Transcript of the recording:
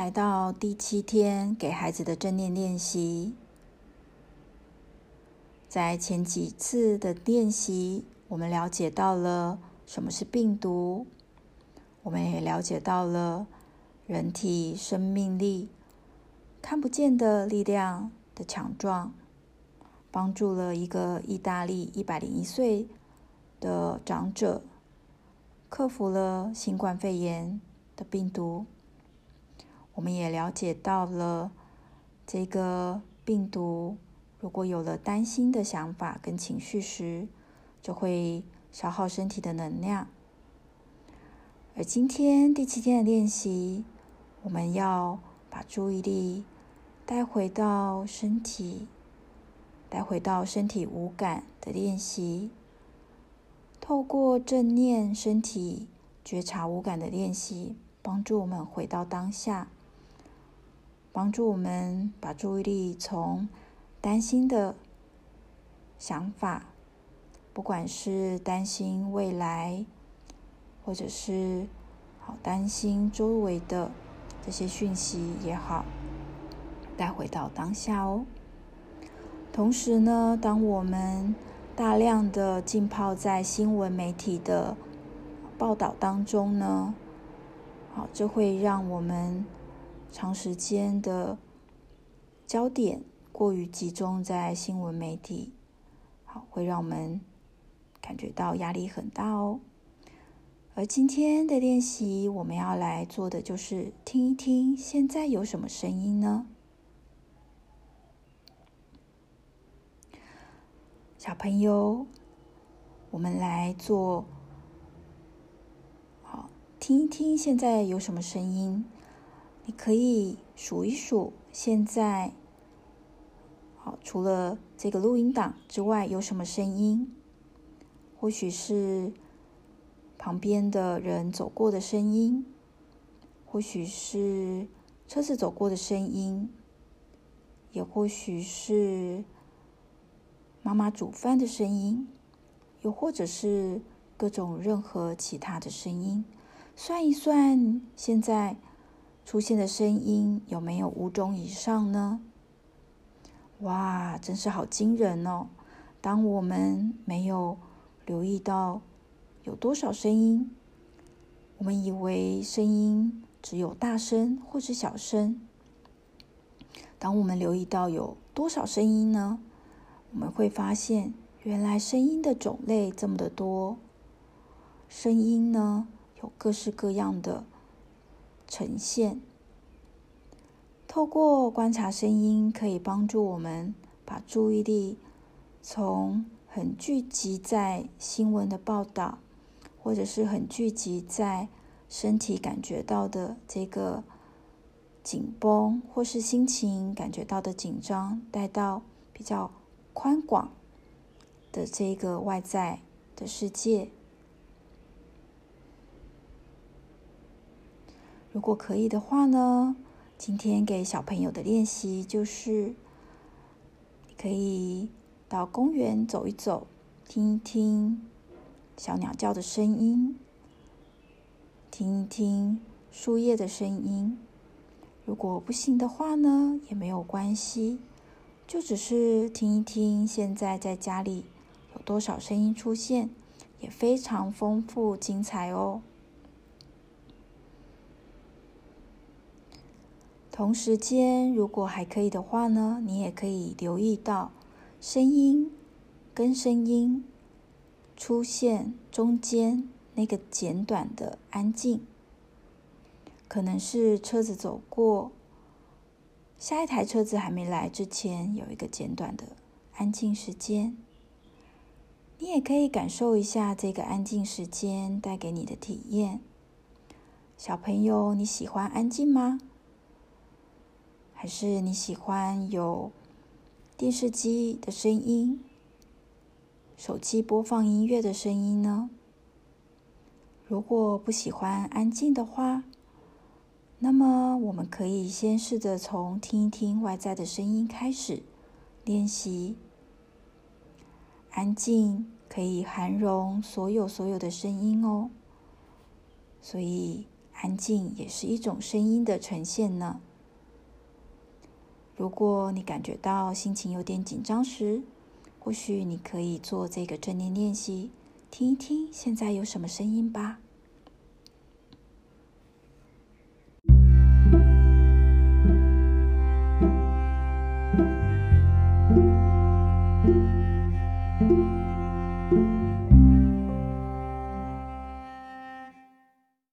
来到第七天给孩子的正念练习。在前几次的练习，我们了解到了什么是病毒，我们也了解到了人体生命力看不见的力量的强壮，帮助了一个意大利一百零一岁的长者克服了新冠肺炎的病毒。我们也了解到了这个病毒，如果有了担心的想法跟情绪时，就会消耗身体的能量。而今天第七天的练习，我们要把注意力带回到身体，带回到身体五感的练习，透过正念身体觉察五感的练习，帮助我们回到当下。帮助我们把注意力从担心的想法，不管是担心未来，或者是好担心周围的这些讯息也好，带回到当下哦。同时呢，当我们大量的浸泡在新闻媒体的报道当中呢，好，这会让我们。长时间的焦点过于集中在新闻媒体，好，会让我们感觉到压力很大哦。而今天的练习，我们要来做的就是听一听，现在有什么声音呢？小朋友，我们来做，好，听一听，现在有什么声音？你可以数一数，现在好，除了这个录音档之外，有什么声音？或许是旁边的人走过的声音，或许是车子走过的声音，也或许是妈妈煮饭的声音，又或者是各种任何其他的声音。算一算，现在。出现的声音有没有五种以上呢？哇，真是好惊人哦！当我们没有留意到有多少声音，我们以为声音只有大声或是小声。当我们留意到有多少声音呢？我们会发现，原来声音的种类这么的多。声音呢，有各式各样的。呈现，透过观察声音，可以帮助我们把注意力从很聚集在新闻的报道，或者是很聚集在身体感觉到的这个紧绷，或是心情感觉到的紧张，带到比较宽广的这个外在的世界。如果可以的话呢，今天给小朋友的练习就是，可以到公园走一走，听一听小鸟叫的声音，听一听树叶的声音。如果不行的话呢，也没有关系，就只是听一听现在在家里有多少声音出现，也非常丰富精彩哦。同时间，如果还可以的话呢，你也可以留意到声音跟声音出现中间那个简短的安静，可能是车子走过，下一台车子还没来之前有一个简短的安静时间。你也可以感受一下这个安静时间带给你的体验。小朋友，你喜欢安静吗？还是你喜欢有电视机的声音、手机播放音乐的声音呢？如果不喜欢安静的话，那么我们可以先试着从听一听外在的声音开始练习。安静可以涵容所有所有的声音哦，所以安静也是一种声音的呈现呢。如果你感觉到心情有点紧张时，或许你可以做这个正念练习，听一听现在有什么声音吧。